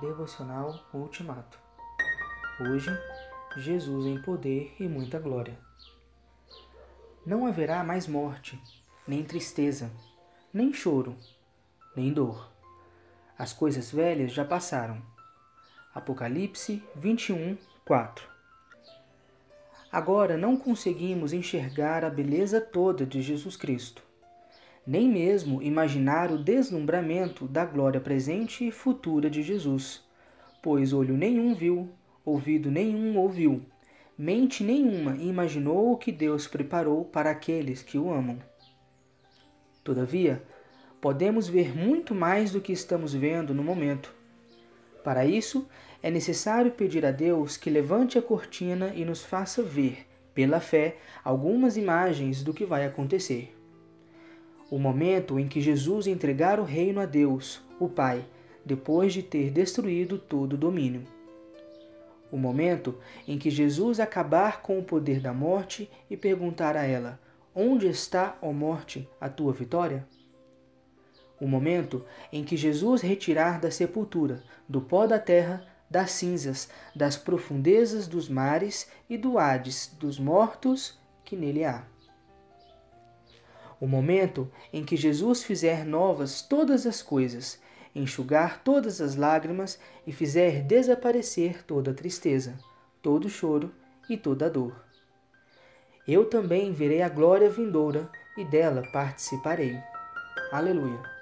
Devocional Ultimato. Hoje, Jesus em poder e muita glória. Não haverá mais morte, nem tristeza, nem choro, nem dor. As coisas velhas já passaram. Apocalipse 21, 4. Agora não conseguimos enxergar a beleza toda de Jesus Cristo nem mesmo imaginar o deslumbramento da glória presente e futura de Jesus, pois olho nenhum viu, ouvido nenhum ouviu, mente nenhuma imaginou o que Deus preparou para aqueles que o amam. Todavia, podemos ver muito mais do que estamos vendo no momento. Para isso, é necessário pedir a Deus que levante a cortina e nos faça ver, pela fé, algumas imagens do que vai acontecer o momento em que Jesus entregar o reino a Deus, o Pai, depois de ter destruído todo o domínio. O momento em que Jesus acabar com o poder da morte e perguntar a ela: Onde está, ó morte, a tua vitória? O momento em que Jesus retirar da sepultura, do pó da terra, das cinzas, das profundezas dos mares e do Hades dos mortos que nele há o momento em que Jesus fizer novas todas as coisas, enxugar todas as lágrimas e fizer desaparecer toda tristeza, todo choro e toda dor. Eu também verei a glória vindoura e dela participarei. Aleluia.